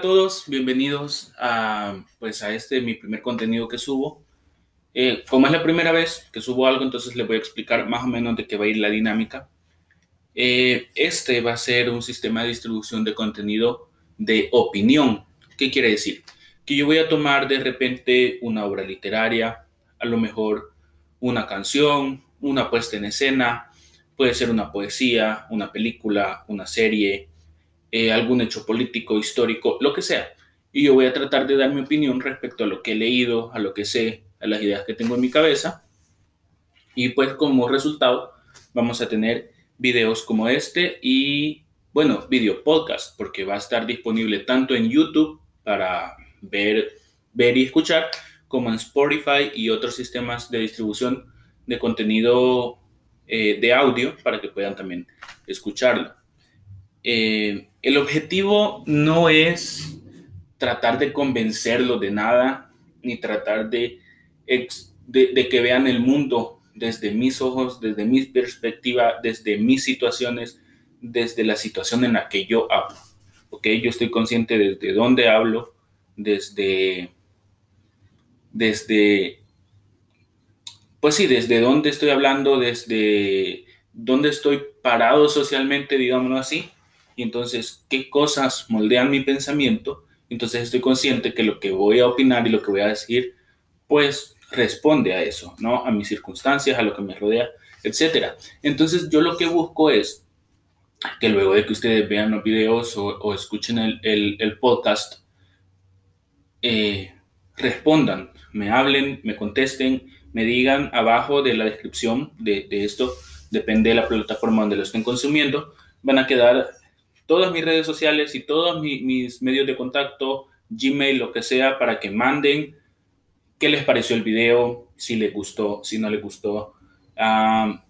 todos, bienvenidos a, pues, a este mi primer contenido que subo. Eh, como es la primera vez que subo algo, entonces les voy a explicar más o menos de qué va a ir la dinámica. Eh, este va a ser un sistema de distribución de contenido de opinión. ¿Qué quiere decir? Que yo voy a tomar de repente una obra literaria, a lo mejor una canción, una puesta en escena, puede ser una poesía, una película, una serie, eh, algún hecho político, histórico, lo que sea. Y yo voy a tratar de dar mi opinión respecto a lo que he leído, a lo que sé, a las ideas que tengo en mi cabeza. Y pues como resultado vamos a tener videos como este y bueno, video podcast, porque va a estar disponible tanto en YouTube para ver, ver y escuchar, como en Spotify y otros sistemas de distribución de contenido eh, de audio para que puedan también escucharlo. Eh, el objetivo no es tratar de convencerlo de nada, ni tratar de, que vean el mundo desde mis ojos, desde mi perspectiva, desde mis situaciones, desde la situación en la que yo hablo. ¿Ok? Yo estoy consciente desde dónde hablo, desde, desde, pues sí, desde dónde estoy hablando, desde dónde estoy parado socialmente, digámoslo así, entonces qué cosas moldean mi pensamiento, entonces estoy consciente que lo que voy a opinar y lo que voy a decir, pues responde a eso, ¿no? A mis circunstancias, a lo que me rodea, etcétera. Entonces yo lo que busco es que luego de que ustedes vean los videos o, escuchen el, podcast, eh, respondan, me hablen, me contesten, me digan abajo de la descripción de, de, esto, depende de la plataforma donde lo estén consumiendo, van a quedar todas mis redes sociales y todos mis medios de contacto, Gmail, lo que sea, para que manden qué les pareció el video, si les gustó, si no les gustó,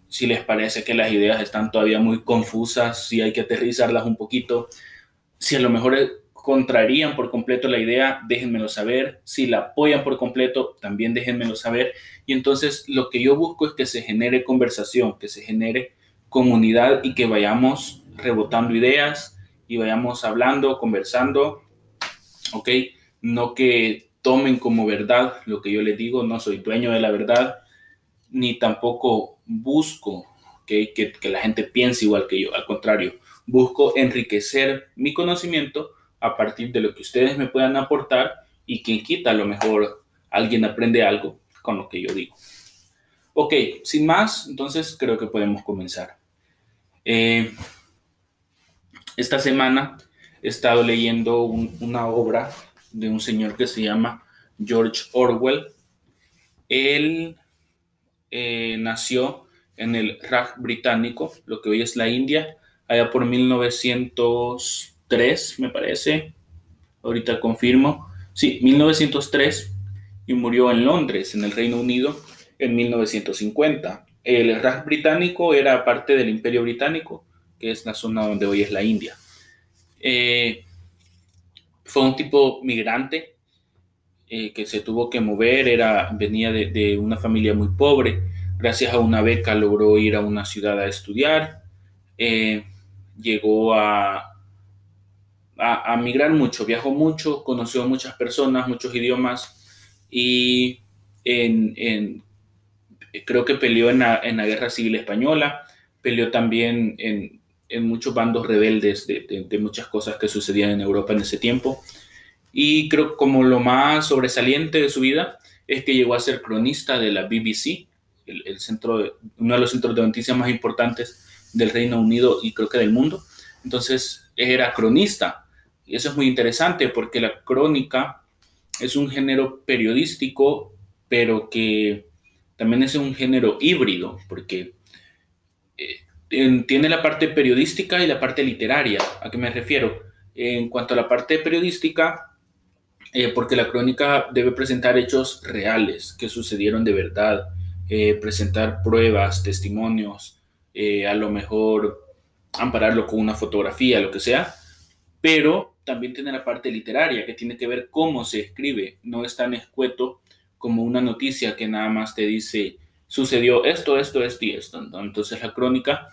si les parece que las ideas están todavía muy confusas, si hay que aterrizarlas un poquito, si a lo mejor contrarían por completo la idea, déjenmelo saber. Si la apoyan por completo, también déjenmelo saber. Y entonces lo que yo busco es que se genere conversación, que se genere comunidad y que vayamos rebotando ideas y vayamos hablando, conversando, ¿ok? No que tomen como verdad lo que yo les digo, no soy dueño de la verdad, ni tampoco busco que, que la gente piense igual que yo, al contrario, busco enriquecer mi conocimiento a partir de lo que ustedes me puedan aportar y quien quita a lo mejor alguien aprende algo con lo que yo digo. Ok, sin más, entonces creo que podemos comenzar. Eh, esta semana he estado leyendo una obra de un señor que se llama George Orwell. Él eh, nació en el Raj británico, lo que hoy es la India, allá por 1903, me parece. Ahorita confirmo. Sí, 1903 y murió en Londres, en el Reino Unido, en 1950. El Raj británico era parte del Imperio británico que es la zona donde hoy es la India. Eh, fue un tipo migrante eh, que se tuvo que mover, era, venía de, una familia muy pobre. Gracias a una beca logró ir a una ciudad a estudiar. Eh, llegó a, a, migrar mucho, viajó mucho, conoció muchas personas, muchos idiomas y creo que peleó en la, en la Guerra Civil Española, peleó también en, en muchos bandos rebeldes de, muchas cosas que sucedían en Europa en ese tiempo. Y creo como lo más sobresaliente de su vida es que llegó a ser cronista de la BBC, el, centro uno de los centros de noticias más importantes del Reino Unido y creo que del mundo. Entonces era cronista. Y eso es muy interesante porque la crónica es un género periodístico, pero que también es un género híbrido, porque tiene la parte periodística y la parte literaria. ¿A qué me refiero? En cuanto a la parte periodística, eh, porque la crónica debe presentar hechos reales que sucedieron de verdad, eh, presentar pruebas, testimonios, eh, a lo mejor ampararlo con una fotografía, lo que sea, pero también tiene la parte literaria que tiene que ver cómo se escribe, no es tan escueto como una noticia que nada más te dice sucedió esto, esto, esto y esto. Entonces la crónica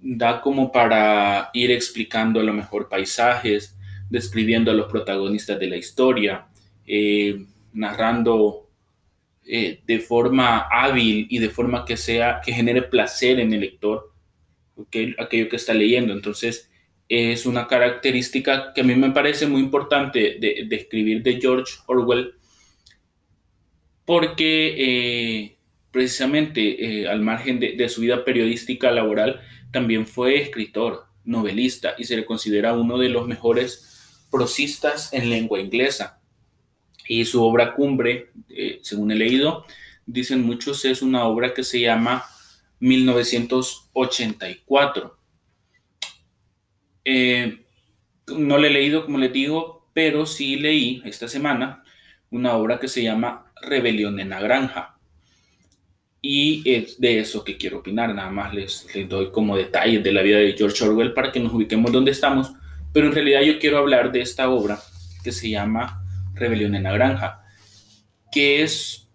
da como para ir explicando a lo mejor paisajes, describiendo a los protagonistas de la historia, eh, narrando eh, de forma hábil y de forma que sea que genere placer en el lector, aquello que está leyendo. Entonces, es una característica que a mí me parece muy importante de, escribir de George Orwell, porque eh, precisamente al margen de su vida periodística laboral, también fue escritor, novelista y se le considera uno de los mejores prosistas en lengua inglesa. Y su obra cumbre, eh, según he leído, dicen muchos, es una obra que se llama 1984. Eh, no la he leído, como les digo, pero sí leí esta semana una obra que se llama Rebelión en la Granja y es de eso que quiero opinar, nada más les, doy como detalles de la vida de George Orwell para que nos ubiquemos donde estamos, pero en realidad yo quiero hablar de esta obra que se llama Rebelión en la Granja, que es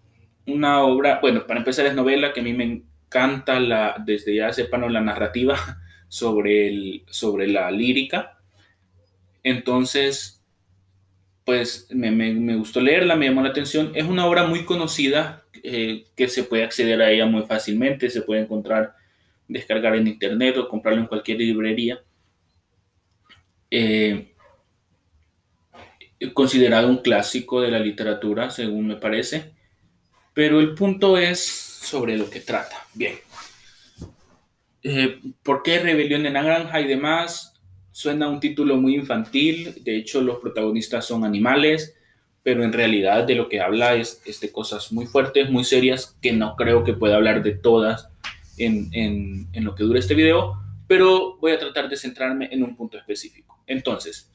una obra, bueno, para empezar es novela que a mí me encanta la, desde ya sepan la narrativa sobre, el, sobre la lírica, entonces pues me, me, gustó leerla, me llamó la atención. Es una obra muy conocida eh, que se puede acceder a ella muy fácilmente, se puede encontrar, descargar en internet o comprarlo en cualquier librería. Eh, considerado un clásico de la literatura, según me parece, pero el punto es sobre lo que trata. Bien. Eh, ¿Por qué rebelión en la granja y demás? Suena un título muy infantil, de hecho los protagonistas son animales, pero en realidad de lo que habla es, de cosas muy fuertes, muy serias, que no creo que pueda hablar de todas en, en lo que dura este video, pero voy a tratar de centrarme en un punto específico. Entonces,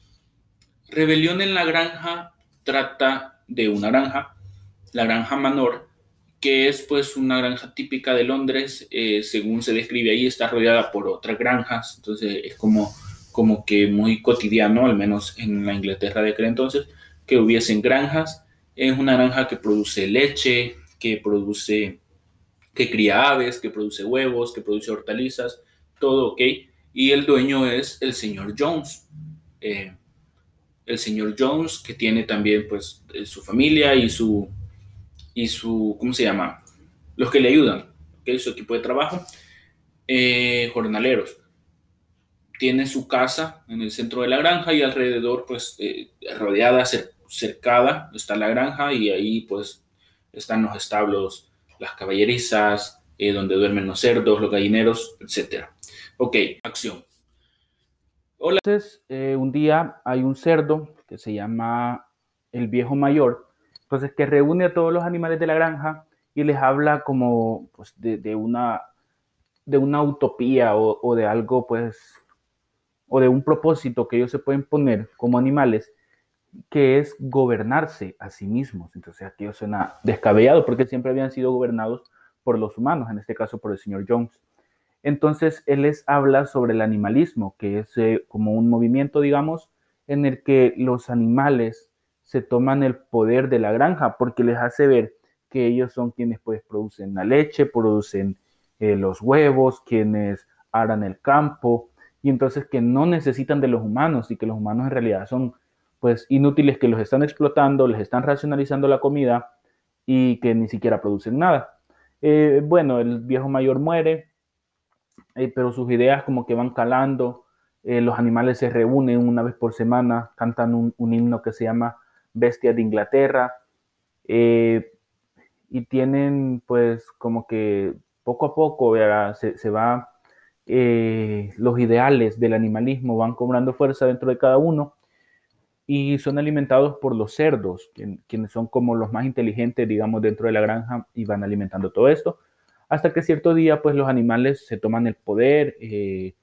Rebelión en la granja trata de una granja, la granja Manor, que es pues una granja típica de Londres, eh, según se describe ahí, está rodeada por otras granjas, entonces es como como que muy cotidiano, al menos en la Inglaterra de aquel entonces, que hubiesen granjas. Es una granja que produce leche, que produce, que cría aves, que produce huevos, que produce hortalizas, todo ok. Y el dueño es el señor Jones. Eh, el señor Jones, que tiene también pues eh, su familia y su, y su, ¿cómo se llama? Los que le ayudan, ¿okay? su equipo de trabajo, eh, jornaleros tiene su casa en el centro de la granja y alrededor, pues, eh, rodeada, cercada, está la granja y ahí, pues, están los establos, las caballerizas, eh, donde duermen los cerdos, los gallineros, etc. Ok, acción. Hola. Entonces, eh, un día hay un cerdo que se llama el viejo mayor, entonces que reúne a todos los animales de la granja y les habla como pues, de, una, de una utopía o, o de algo pues o de un propósito que ellos se pueden poner como animales, que es gobernarse a sí mismos. Entonces aquí suena descabellado porque siempre habían sido gobernados por los humanos, en este caso por el señor Jones. Entonces él les habla sobre el animalismo, que es eh, como un movimiento, digamos, en el que los animales se toman el poder de la granja porque les hace ver que ellos son quienes pues producen la leche, producen eh, los huevos, quienes aran el campo, y entonces que no necesitan de los humanos y que los humanos en realidad son pues inútiles que los están explotando, les están racionalizando la comida y que ni siquiera producen nada. Eh, bueno, el viejo mayor muere, eh, pero sus ideas como que van calando, eh, los animales se reúnen una vez por semana, cantan un, himno que se llama Bestia de Inglaterra y tienen pues como que poco a poco se va eh, los ideales del animalismo van cobrando fuerza dentro de cada uno y son alimentados por los cerdos, quienes son como los más inteligentes, digamos, dentro de la granja y van alimentando todo esto, hasta que cierto día, pues los animales se toman el poder, eh,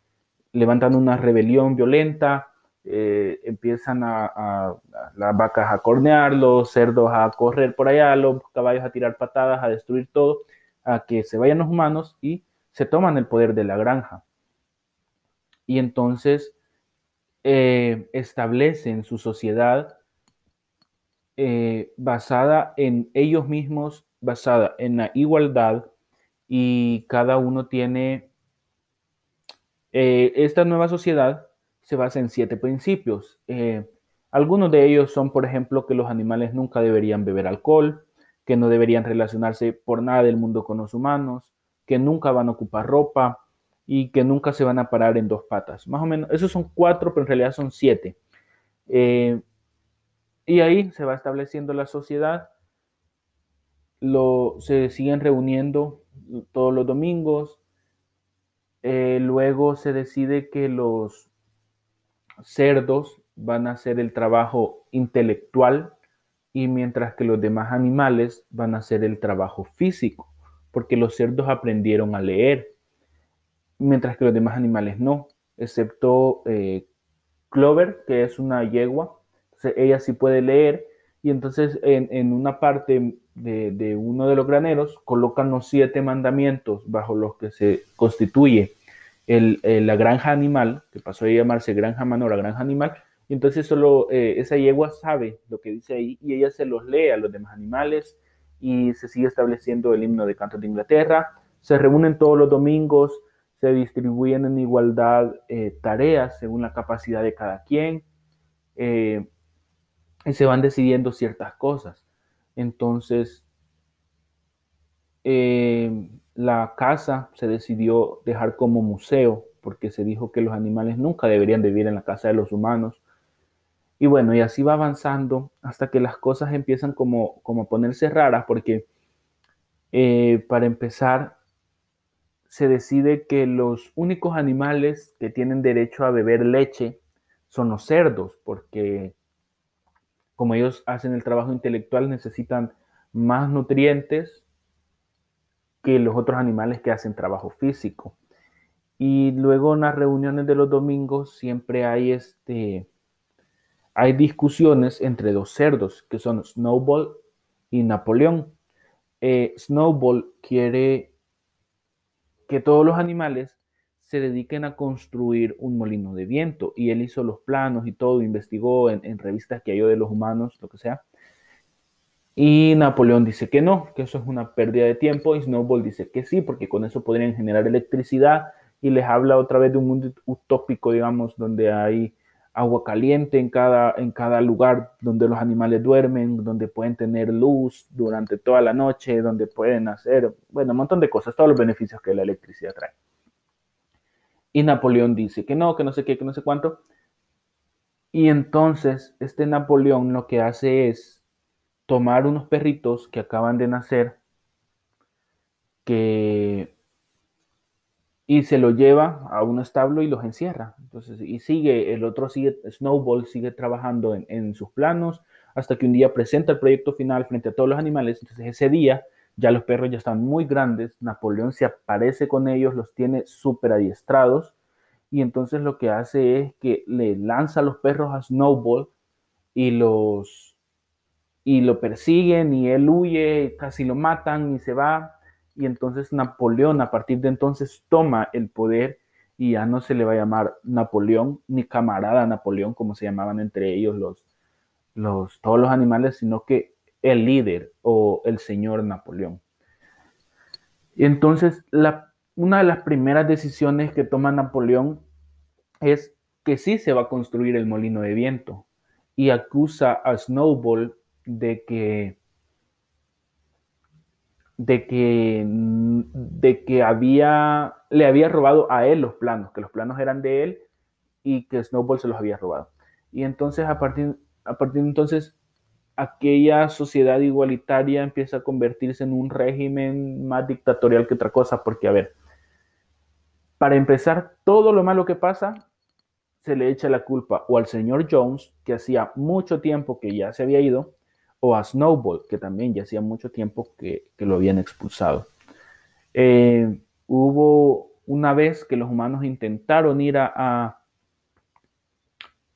levantan una rebelión violenta, eh, empiezan a, las vacas a cornear, los cerdos a correr por allá, los caballos a tirar patadas, a destruir todo, a que se vayan los humanos y se toman el poder de la granja. Y entonces eh, establecen su sociedad eh, basada en ellos mismos, basada en la igualdad, y cada uno tiene, eh, esta nueva sociedad se basa en siete principios. Algunos de ellos son, por ejemplo, que los animales nunca deberían beber alcohol, que no deberían relacionarse por nada del mundo con los humanos, que nunca van a ocupar ropa y que nunca se van a parar en dos patas. Más o menos, esos son cuatro, pero en realidad son siete. Eh, y ahí se va estableciendo la sociedad, lo, se siguen reuniendo todos los domingos, eh, luego se decide que los cerdos van a hacer el trabajo intelectual y mientras que los demás animales van a hacer el trabajo físico, porque los cerdos aprendieron a leer, mientras que los demás animales no, excepto eh, Clover, que es una yegua, ella sí puede leer y entonces en, una parte de, uno de los graneros colocan los siete mandamientos bajo los que se constituye la granja animal, que pasó a llamarse granja manora, granja animal, y entonces solo eh, esa yegua sabe lo que dice ahí y ella se los lee a los demás animales y se sigue estableciendo el himno de canto de Inglaterra. Se reúnen todos los domingos, se distribuyen en igualdad eh, tareas según la capacidad de cada quien eh, y se van decidiendo ciertas cosas. Entonces, la casa se decidió dejar como museo porque se dijo que los animales nunca deberían vivir en la casa de los humanos y bueno, y así va avanzando hasta que las cosas empiezan como, como a ponerse raras, porque eh, para empezar, se decide que los únicos animales que tienen derecho a beber leche son los cerdos, porque como ellos hacen el trabajo intelectual, necesitan más nutrientes que los otros animales que hacen trabajo físico. Y luego en las reuniones de los domingos siempre hay este hay discusiones entre dos cerdos, que son Snowball y Napoleón. Eh, Snowball quiere que todos los animales se dediquen a construir un molino de viento y él hizo los planos y todo, investigó en, revistas que hay de los humanos, lo que sea. Y Napoleón dice que no, que eso es una pérdida de tiempo y Snowball dice que sí, porque con eso podrían generar electricidad y les habla otra vez de un mundo utópico, digamos, donde hay agua caliente en cada, en cada lugar donde los animales duermen, donde pueden tener luz durante toda la noche, donde pueden hacer, bueno, un montón de cosas, todos los beneficios que la electricidad trae. Y Napoleón dice que no, que no sé qué, que no sé cuánto. Y entonces este Napoleón lo que hace es tomar unos perritos que acaban de nacer, que y se lo lleva a un establo y los encierra. Entonces, y sigue, el otro sigue, Snowball sigue trabajando en, sus planos hasta que un día presenta el proyecto final frente a todos los animales. Entonces, ese día ya los perros ya están muy grandes, Napoleón se aparece con ellos, los tiene súper adiestrados y entonces lo que hace es que le lanza los perros a Snowball y los y lo persiguen y él huye, casi lo matan y se va y entonces Napoleón a partir de entonces toma el poder y ya no se le va a llamar Napoleón ni camarada Napoleón como se llamaban entre ellos los, los todos los animales, sino que el líder o el señor Napoleón. Y entonces la, una de las primeras decisiones que toma Napoleón es que sí se va a construir el molino de viento y acusa a Snowball de que de que, de que había, le había robado a él los planos, que los planos eran de él y que Snowball se los había robado. Y entonces a partir, a partir de entonces aquella sociedad igualitaria empieza a convertirse en un régimen más dictatorial que otra cosa, porque a ver, para empezar, todo lo malo que pasa se le echa la culpa o al señor Jones, que hacía mucho tiempo que ya se había ido, o a Snowball, que también ya hacía mucho tiempo que, lo habían expulsado. Eh, hubo una vez que los humanos intentaron ir a,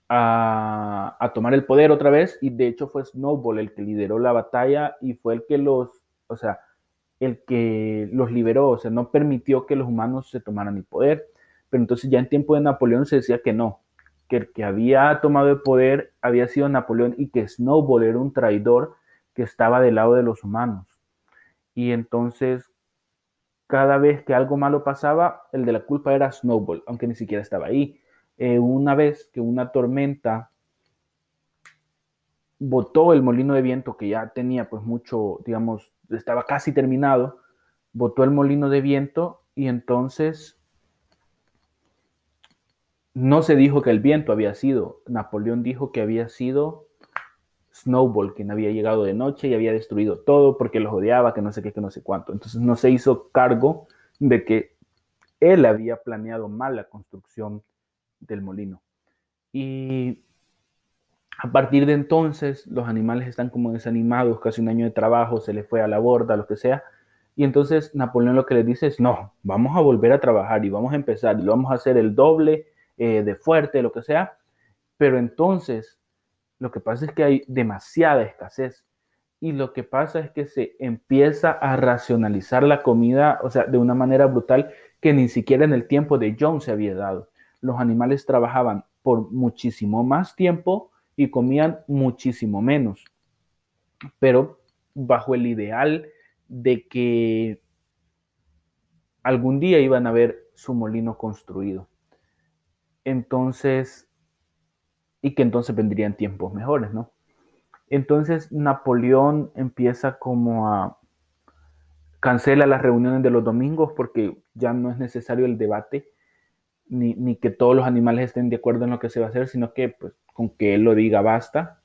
a, tomar el poder otra vez y de hecho fue Snowball el que lideró la batalla y fue el que los, o sea, el que los liberó, o sea, no permitió que los humanos se tomaran el poder. Pero entonces ya en tiempo de Napoleón se decía que no, que el que había tomado el poder había sido Napoleón y que Snowball era un traidor que estaba del lado de los humanos. Y entonces, cada vez que algo malo pasaba, el de la culpa era Snowball, aunque ni siquiera estaba ahí. Eh, una vez que una tormenta botó el molino de viento que ya tenía pues mucho, digamos, estaba casi terminado, botó el molino de viento y entonces no se dijo que el viento había sido, Napoleón dijo que había sido Snowball, quien había llegado de noche y había destruido todo porque los odiaba, que no sé qué, que no sé cuánto. Entonces no se hizo cargo de que él había planeado mal la construcción del molino. Y a partir de entonces, los animales están como desanimados, casi un año de trabajo, se les fue a la borda, lo que sea. Y entonces Napoleón lo que le dice es, no, vamos a volver a trabajar y vamos a empezar y lo vamos a hacer el doble eh, de fuerte, lo que sea. Pero entonces, lo que pasa es que hay demasiada escasez y lo que pasa es que se empieza a racionalizar la comida, o sea, de una manera brutal que ni siquiera en el tiempo de John se había dado. Los animales trabajaban por muchísimo más tiempo y comían muchísimo menos, pero bajo el ideal de que algún día iban a ver su molino construido. Entonces, y que entonces vendrían tiempos mejores, ¿no? Entonces Napoleón empieza como a cancela las reuniones de los domingos porque ya no es necesario el debate ni, que todos los animales estén de acuerdo en lo que se va a hacer, sino que pues, con que él lo diga basta.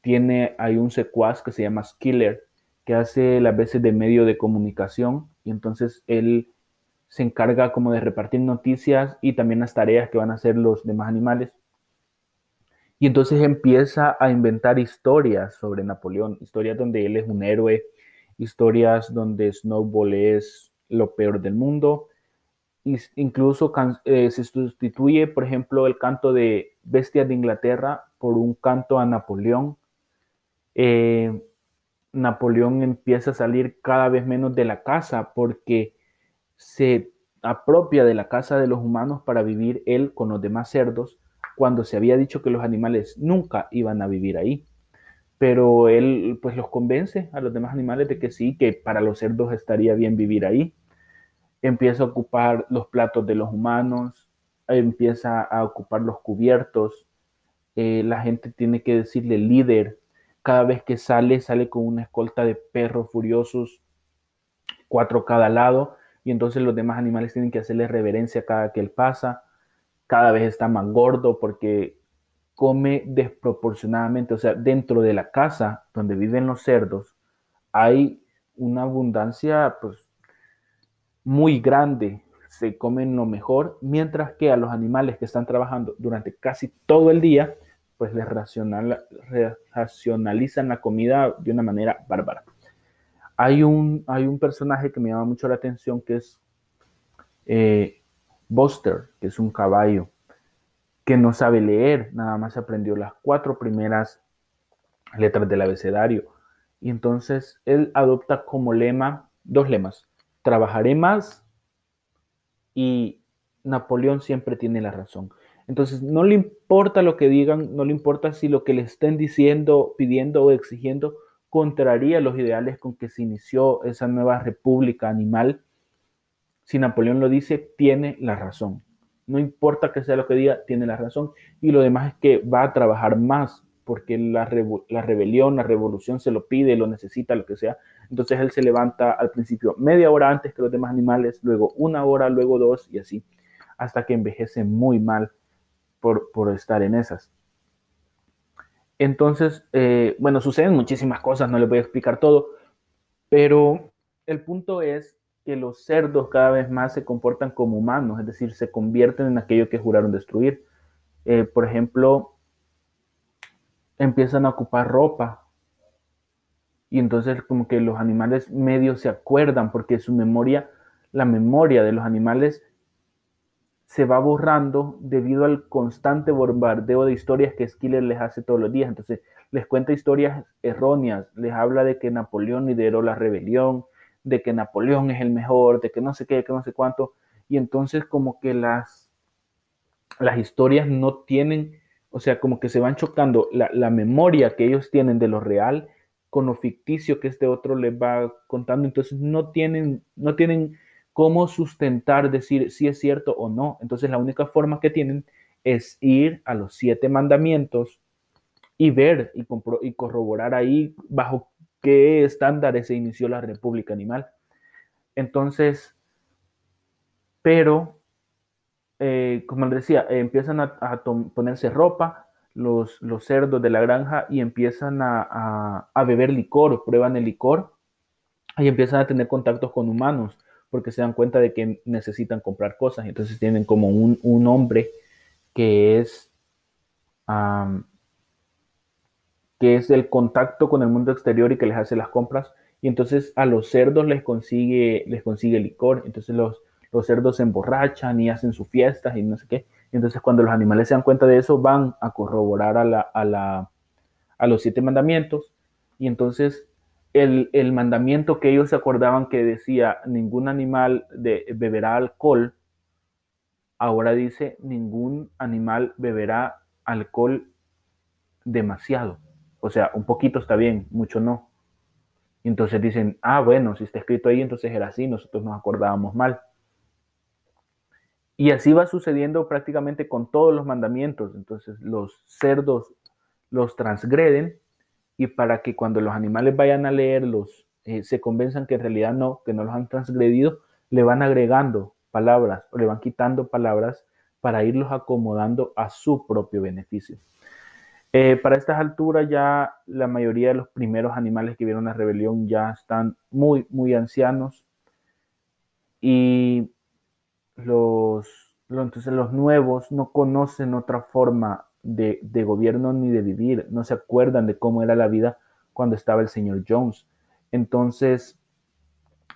Tiene, hay un secuaz que se llama Skiller, que hace las veces de medio de comunicación y entonces él se encarga como de repartir noticias y también las tareas que van a hacer los demás animales. Y entonces empieza a inventar historias sobre Napoleón, historias donde él es un héroe, historias donde Snowball es lo peor del mundo, incluso eh, se sustituye, por ejemplo, el canto de Bestias de Inglaterra por un canto a Napoleón. Eh, Napoleón empieza a salir cada vez menos de la casa porque se apropia de la casa de los humanos para vivir él con los demás cerdos, cuando se había dicho que los animales nunca iban a vivir ahí. Pero él pues los convence a los demás animales de que sí, que para los cerdos estaría bien vivir ahí. Empieza a ocupar los platos de los humanos, empieza a ocupar los cubiertos, eh, la gente tiene que decirle líder, cada vez que sale, sale con una escolta de perros furiosos, cuatro cada lado, y entonces los demás animales tienen que hacerle reverencia cada que él pasa, cada vez está más gordo porque come desproporcionadamente, o sea, dentro de la casa donde viven los cerdos hay una abundancia pues muy grande, se comen lo mejor, mientras que a los animales que están trabajando durante casi todo el día, pues les racionalizan la comida de una manera bárbara. Hay un, hay un personaje que me llama mucho la atención que es eh, Buster, que es un caballo que no sabe leer, nada más aprendió las cuatro primeras letras del abecedario. Y entonces él adopta como lema dos lemas trabajaré más y Napoleón siempre tiene la razón. Entonces, no le importa lo que digan, no le importa si lo que le estén diciendo, pidiendo o exigiendo contraría los ideales con que se inició esa nueva república animal. Si Napoleón lo dice, tiene la razón. No importa que sea lo que diga, tiene la razón. Y lo demás es que va a trabajar más porque la, rebelión, la revolución se lo pide, lo necesita, lo que sea. Entonces él se levanta al principio media hora antes que los demás animales, luego una hora, luego dos y así, hasta que envejece muy mal por, estar en esas. Entonces, eh, bueno, suceden muchísimas cosas, no les voy a explicar todo, pero el punto es que los cerdos cada vez más se comportan como humanos, es decir, se convierten en aquello que juraron destruir. Eh, por ejemplo, empiezan a ocupar ropa, y entonces como que los animales medios se acuerdan porque su memoria, la memoria de los animales se va borrando debido al constante bombardeo de historias que Skiller les hace todos los días. Entonces les cuenta historias erróneas, les habla de que Napoleón lideró la rebelión, de que Napoleón es el mejor, de que no sé qué, que no sé cuánto. Y entonces como que las, las historias no tienen, o sea, como que se van chocando la, la memoria que ellos tienen de lo real con lo ficticio que este otro les va contando. Entonces no tienen, no tienen cómo sustentar, decir si es cierto o no. Entonces la única forma que tienen es ir a los siete mandamientos y ver y, y corroborar ahí bajo qué estándares se inició la República Animal. Entonces, pero, eh, como les decía, empiezan a, ponerse ropa los, los, cerdos de la granja y empiezan a, a, beber licor, prueban el licor y empiezan a tener contactos con humanos porque se dan cuenta de que necesitan comprar cosas. Entonces tienen como un, un hombre que es que es el contacto con el mundo exterior y que les hace las compras. Y entonces a los cerdos les consigue, les consigue licor. Entonces los, los cerdos se emborrachan y hacen sus fiestas y no sé qué. Entonces cuando los animales se dan cuenta de eso, van a corroborar a, la, a, la, a los siete mandamientos. Y entonces el, el, mandamiento que ellos se acordaban que decía ningún animal de, beberá alcohol, ahora dice ningún animal beberá alcohol demasiado. O sea, un poquito está bien, mucho no. Entonces dicen, ah, bueno, si está escrito ahí, entonces era así, nosotros nos acordábamos mal. Y así va sucediendo prácticamente con todos los mandamientos. Entonces los cerdos los transgreden y para que cuando los animales vayan a leerlos eh, se convenzan que en realidad no, que no los han transgredido, le van agregando palabras o le van quitando palabras para irlos acomodando a su propio beneficio. Eh, para estas alturas ya la mayoría de los primeros animales que vieron la rebelión ya están muy, muy ancianos y los, entonces los nuevos no conocen otra forma de, gobierno ni de vivir, no se acuerdan de cómo era la vida cuando estaba el señor Jones. Entonces,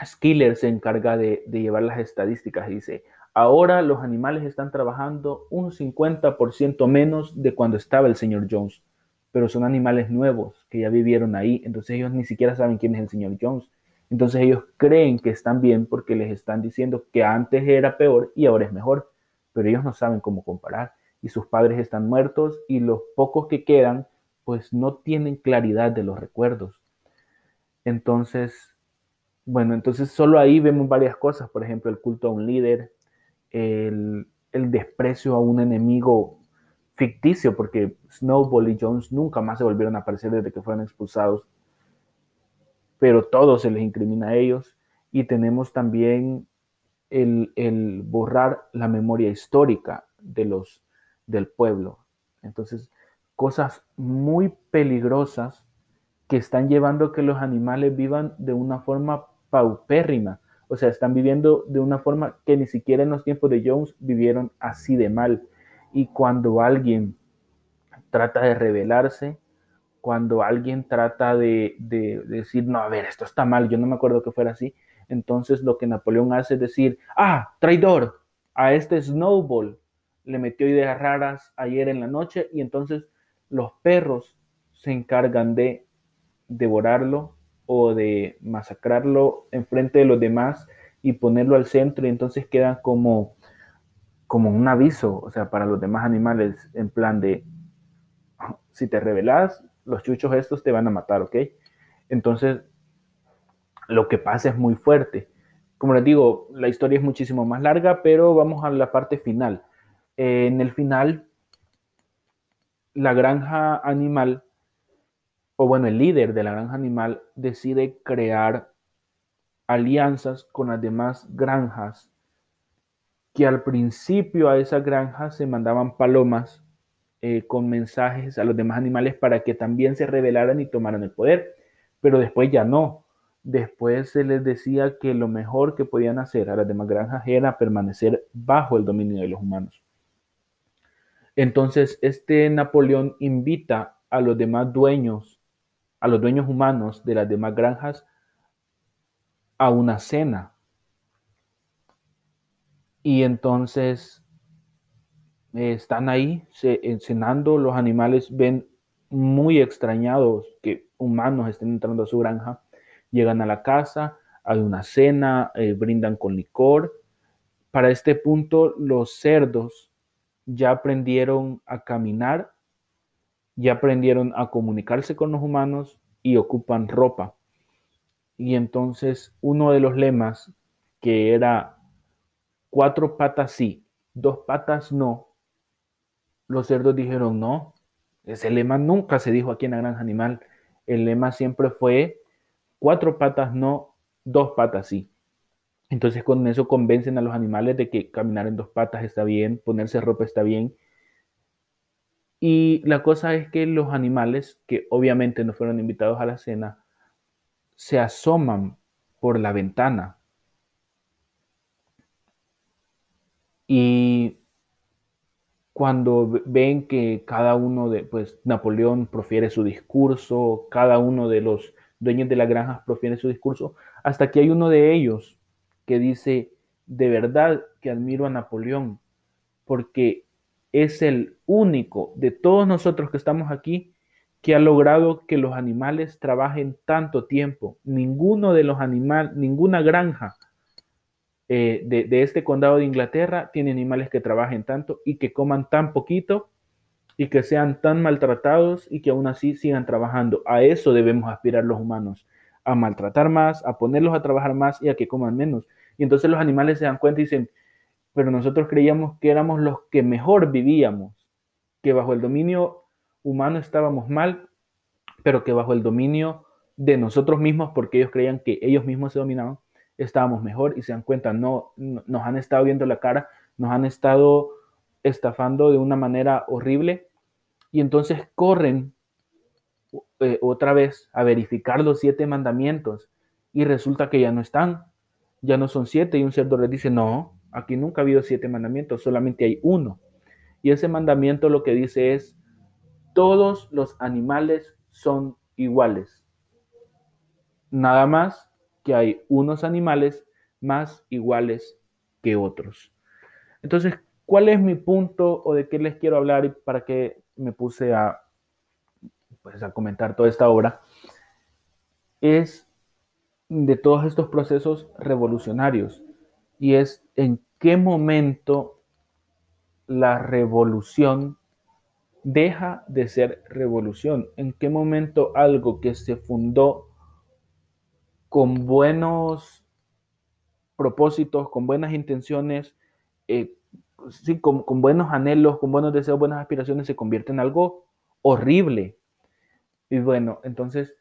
Skiller se encarga de, llevar las estadísticas y dice, Ahora los animales están trabajando un 50% menos de cuando estaba el señor Jones, pero son animales nuevos que ya vivieron ahí, entonces ellos ni siquiera saben quién es el señor Jones. Entonces ellos creen que están bien porque les están diciendo que antes era peor y ahora es mejor, pero ellos no saben cómo comparar y sus padres están muertos y los pocos que quedan pues no tienen claridad de los recuerdos. Entonces, bueno, entonces solo ahí vemos varias cosas, por ejemplo, el culto a un líder, el, desprecio a un enemigo ficticio, porque Snowball y Jones nunca más se volvieron a aparecer desde que fueron expulsados, pero todo se les incrimina a ellos. Y tenemos también el, el borrar la memoria histórica de los, del pueblo. Entonces, cosas muy peligrosas que están llevando a que los animales vivan de una forma paupérrima. O sea, están viviendo de una forma que ni siquiera en los tiempos de Jones vivieron así de mal. Y cuando alguien trata de rebelarse, cuando alguien trata de, decir, no, a ver, esto está mal, yo no me acuerdo que fuera así, entonces lo que Napoleón hace es decir, ah, traidor, a este Snowball le metió ideas raras ayer en la noche y entonces los perros se encargan de devorarlo o de masacrarlo enfrente de los demás y ponerlo al centro y entonces queda como, como un aviso, o sea, para los demás animales, en plan de, si te rebelas, los chuchos estos te van a matar, ¿ok? Entonces, lo que pasa es muy fuerte. Como les digo, la historia es muchísimo más larga, pero vamos a la parte final. En el final, la granja animal o bueno, el líder de la granja animal decide crear alianzas con las demás granjas, que al principio a esas granjas se mandaban palomas eh, con mensajes a los demás animales para que también se rebelaran y tomaran el poder, pero después ya no. Después se les decía que lo mejor que podían hacer a las demás granjas era permanecer bajo el dominio de los humanos. Entonces, este Napoleón invita a los demás dueños a los dueños humanos de las demás granjas a una cena. Y entonces eh, están ahí eh, cenando, los animales ven muy extrañados que humanos estén entrando a su granja, llegan a la casa, hay una cena, eh, brindan con licor. Para este punto los cerdos ya aprendieron a caminar ya aprendieron a comunicarse con los humanos y ocupan ropa. Y entonces uno de los lemas que era cuatro patas sí, dos patas no, los cerdos dijeron no, Ese lema nunca se dijo aquí en la granja animal. El lema siempre fue cuatro patas no, dos patas sí. Entonces con eso convencen a los animales de que caminar en dos patas está bien, ponerse ropa está bien. Y la cosa es que los animales, que obviamente no fueron invitados a la cena, se asoman por la ventana. Y cuando ven que cada uno de, pues Napoleón profiere su discurso, cada uno de los dueños de las granjas profiere su discurso, hasta que hay uno de ellos que dice, de verdad que admiro a Napoleón, porque es el único de todos nosotros que estamos aquí que ha logrado que los animales trabajen tanto tiempo. Ninguno de los animales, ninguna granja eh, de, este condado de Inglaterra tiene animales que trabajen tanto y que coman tan poquito y que sean tan maltratados y que aún así sigan trabajando. A eso debemos aspirar los humanos, a maltratar más, a ponerlos a trabajar más y a que coman menos. Y entonces los animales se dan cuenta y dicen, pero nosotros creíamos que éramos los que mejor vivíamos, que bajo el dominio humano estábamos mal, pero que bajo el dominio de nosotros mismos, porque ellos creían que ellos mismos se dominaban, estábamos mejor y se dan cuenta, no, nos han estado viendo la cara, nos han estado estafando de una manera horrible y entonces corren eh, otra vez a verificar los siete mandamientos y resulta que ya no están, ya no son siete y un cerdo dice, no, aquí nunca ha habido siete mandamientos, solamente hay uno. Y ese mandamiento lo que dice es, todos los animales son iguales. Nada más que hay unos animales más iguales que otros. Entonces, ¿cuál es mi punto o de qué les quiero hablar y para qué me puse a, pues, a comentar toda esta obra? Es de todos estos procesos revolucionarios y es en qué momento la revolución deja de ser revolución, en qué momento algo que se fundó con buenos propósitos, con buenas intenciones, eh, sí, con, buenos anhelos, con buenos deseos, buenas aspiraciones, se convierte en algo horrible. Y bueno, entonces,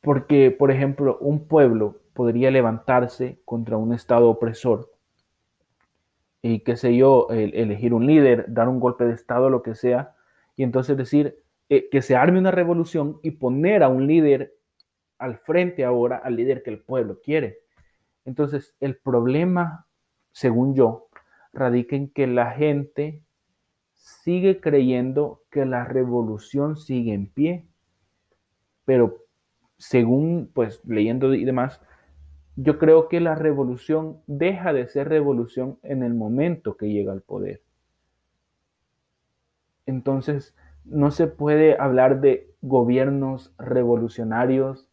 porque, por ejemplo, un pueblo podría levantarse contra un Estado opresor y, qué sé yo, elegir un líder, dar un golpe de Estado, lo que sea, y entonces decir eh, que se arme una revolución y poner a un líder al frente ahora al líder que el pueblo quiere. Entonces, el problema, según yo, radica en que la gente sigue creyendo que la revolución sigue en pie. Pero según, pues, leyendo y demás, yo creo que la revolución deja de ser revolución en el momento que llega al poder. Entonces, no se puede hablar de gobiernos revolucionarios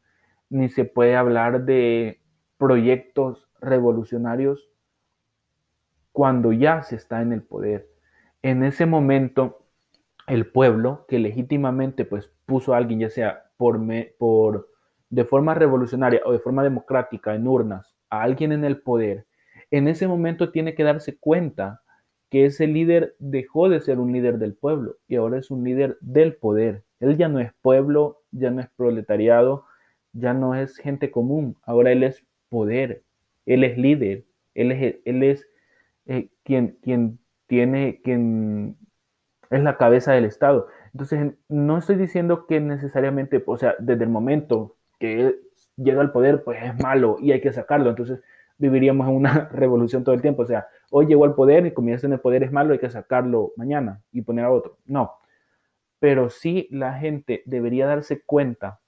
ni se puede hablar de proyectos revolucionarios cuando ya se está en el poder. En ese momento, el pueblo que legítimamente pues puso a alguien, ya sea por, por de forma revolucionaria o de forma democrática en urnas, a alguien en el poder, en ese momento tiene que darse cuenta que ese líder dejó de ser un líder del pueblo y ahora es un líder del poder. Él ya no es pueblo, ya no es proletariado, ya no es gente común, ahora Él es poder, Él es líder, Él es, él es eh, quien tiene, quien es la cabeza del Estado. Entonces, no estoy diciendo que necesariamente, o sea, desde el momento que llega al poder, pues es malo y hay que sacarlo. Entonces, viviríamos en una revolución todo el tiempo. O sea, hoy llegó al poder y comienza en el poder es malo, hay que sacarlo mañana y poner a otro. No. Pero sí la gente debería darse cuenta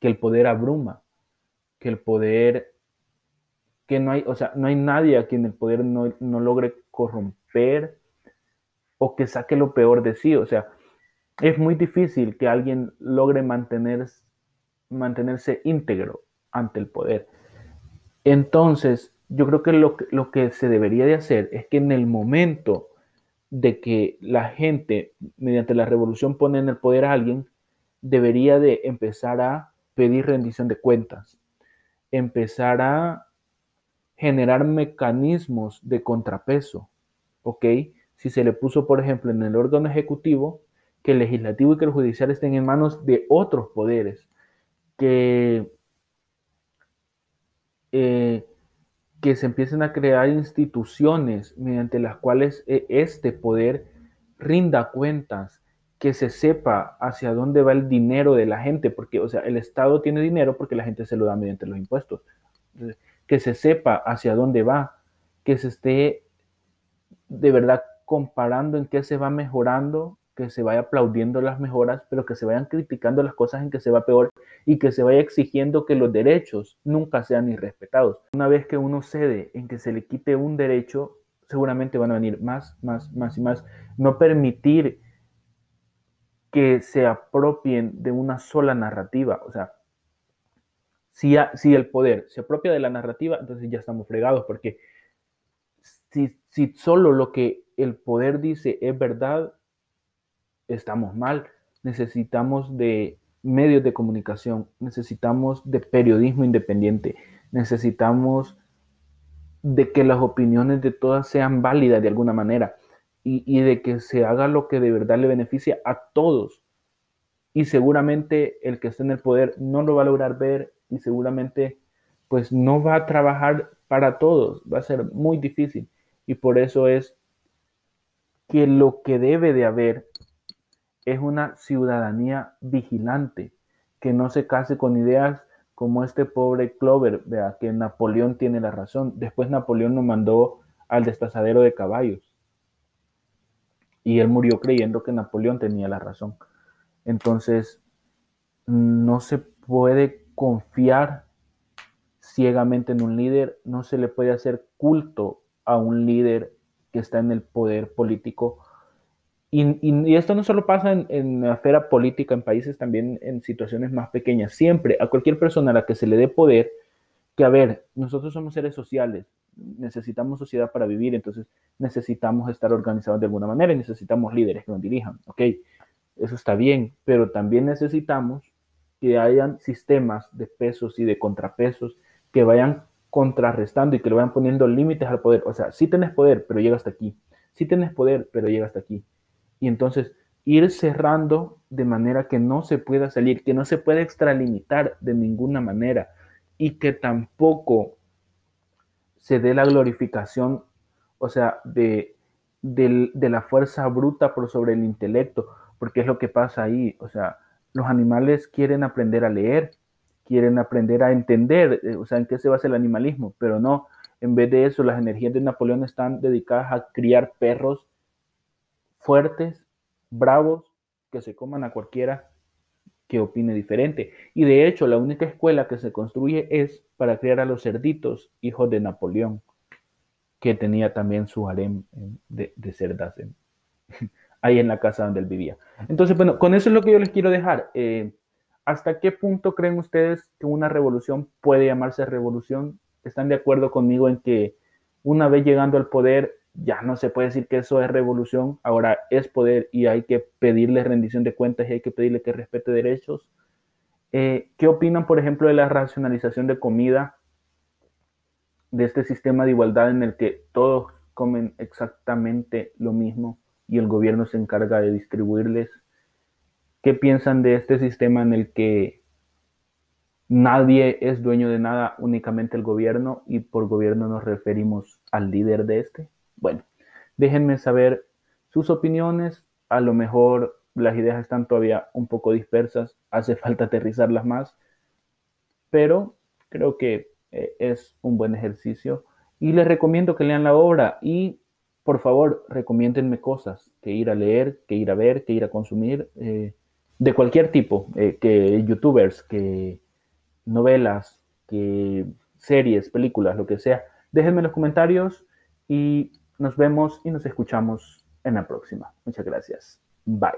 que el poder abruma, que el poder, que no hay, o sea, no hay nadie a quien el poder no, logre corromper o que saque lo peor de sí. O sea, es muy difícil que alguien logre mantener, mantenerse íntegro ante el poder. Entonces, yo creo que lo, lo que se debería de hacer es que en el momento de que la gente, mediante la revolución, pone en el poder a alguien, debería de empezar a pedir rendición de cuentas, empezar a generar mecanismos de contrapeso, ¿ok? si se le puso, por ejemplo, en el órgano ejecutivo, que el legislativo y que el judicial estén en manos de otros poderes, que, eh, que se empiecen a crear instituciones mediante las cuales eh, este poder rinda cuentas, que se sepa hacia dónde va el dinero de la gente, porque, o sea, el Estado tiene dinero porque la gente se lo da mediante los impuestos. Que se sepa hacia dónde va, que se esté de verdad comparando en qué se va mejorando, que se vaya aplaudiendo las mejoras, pero que se vayan criticando las cosas en que se va peor y que se vaya exigiendo que los derechos nunca sean irrespetados. Una vez que uno cede en que se le quite un derecho, seguramente van a venir más, más, más y más. No permitir que se apropien de una sola narrativa. O sea, si, el poder se apropia de la narrativa, entonces ya estamos fregados, porque si, solo lo que el poder dice es verdad, estamos mal. Necesitamos de medios de comunicación, necesitamos de periodismo independiente, necesitamos de que las opiniones de todas sean válidas de alguna manera y, de que se haga lo que de verdad le beneficia a todos. Y seguramente el que esté en el poder no lo va a lograr ver y seguramente pues no va a trabajar para todos, va a ser muy difícil. Y por eso es que lo que debe de haber es una ciudadanía vigilante, que no se case con ideas como este pobre Clover, vea, que Napoleón tiene la razón. Después Napoleón nos mandó al destazadero de caballos. Y él murió creyendo que Napoleón tenía la razón. Entonces, no se puede confiar ciegamente en un líder, no se le puede hacer culto a un líder que está en el poder político. Y, esto no solo pasa en, la esfera política, en países también en situaciones más pequeñas. Siempre a cualquier persona a la que se le dé poder, que a ver, nosotros somos seres sociales, necesitamos sociedad para vivir, entonces necesitamos estar organizados de alguna manera y necesitamos líderes que nos dirijan. Ok, eso está bien, pero también necesitamos que hayan sistemas de pesos y de contrapesos que vayan contrarrestando y que le vayan poniendo límites al poder. O sea, sí tenés poder, pero llega hasta aquí. Sí tenés poder, pero llega hasta aquí. Y entonces ir cerrando de manera que no se pueda salir, que no se pueda extralimitar de ninguna manera y que tampoco se dé la glorificación, o sea, de, de la fuerza bruta por sobre el intelecto, porque es lo que pasa ahí. O sea, los animales quieren aprender a leer, quieren aprender a entender, eh, o sea, en qué se basa el animalismo, pero no, en vez de eso, las energías de Napoleón están dedicadas a criar perros fuertes, bravos, que se coman a cualquiera que opine diferente. Y de hecho, la única escuela que se construye es para criar a los cerditos, hijos de Napoleón, que tenía también su harem de, cerdas ahí en la casa donde él vivía. Entonces, bueno, con eso es lo que yo les quiero dejar. Eh, ¿Hasta qué punto creen ustedes que una revolución puede llamarse revolución? ¿Están de acuerdo conmigo en que una vez llegando al poder ya no se puede decir que eso es revolución, ahora es poder y hay que pedirle rendición de cuentas y hay que pedirle que respete derechos? Eh, ¿Qué opinan, por ejemplo, de la racionalización de comida, de este sistema de igualdad en el que todos comen exactamente lo mismo y el gobierno se encarga de distribuirles ¿Qué piensan de este sistema en el que nadie es dueño de nada, únicamente el gobierno, y por gobierno nos referimos al líder de este? Bueno, déjenme saber sus opiniones. A lo mejor las ideas están todavía un poco dispersas, hace falta aterrizarlas más, pero creo que eh, es un buen ejercicio y les recomiendo que lean la obra y por favor recomiéndenme cosas que ir a leer, que ir a ver, que ir a consumir. Eh, de cualquier tipo, eh, que youtubers, que novelas, que series, películas, lo que sea. Déjenme en los comentarios y nos vemos y nos escuchamos en la próxima. Muchas gracias. Bye.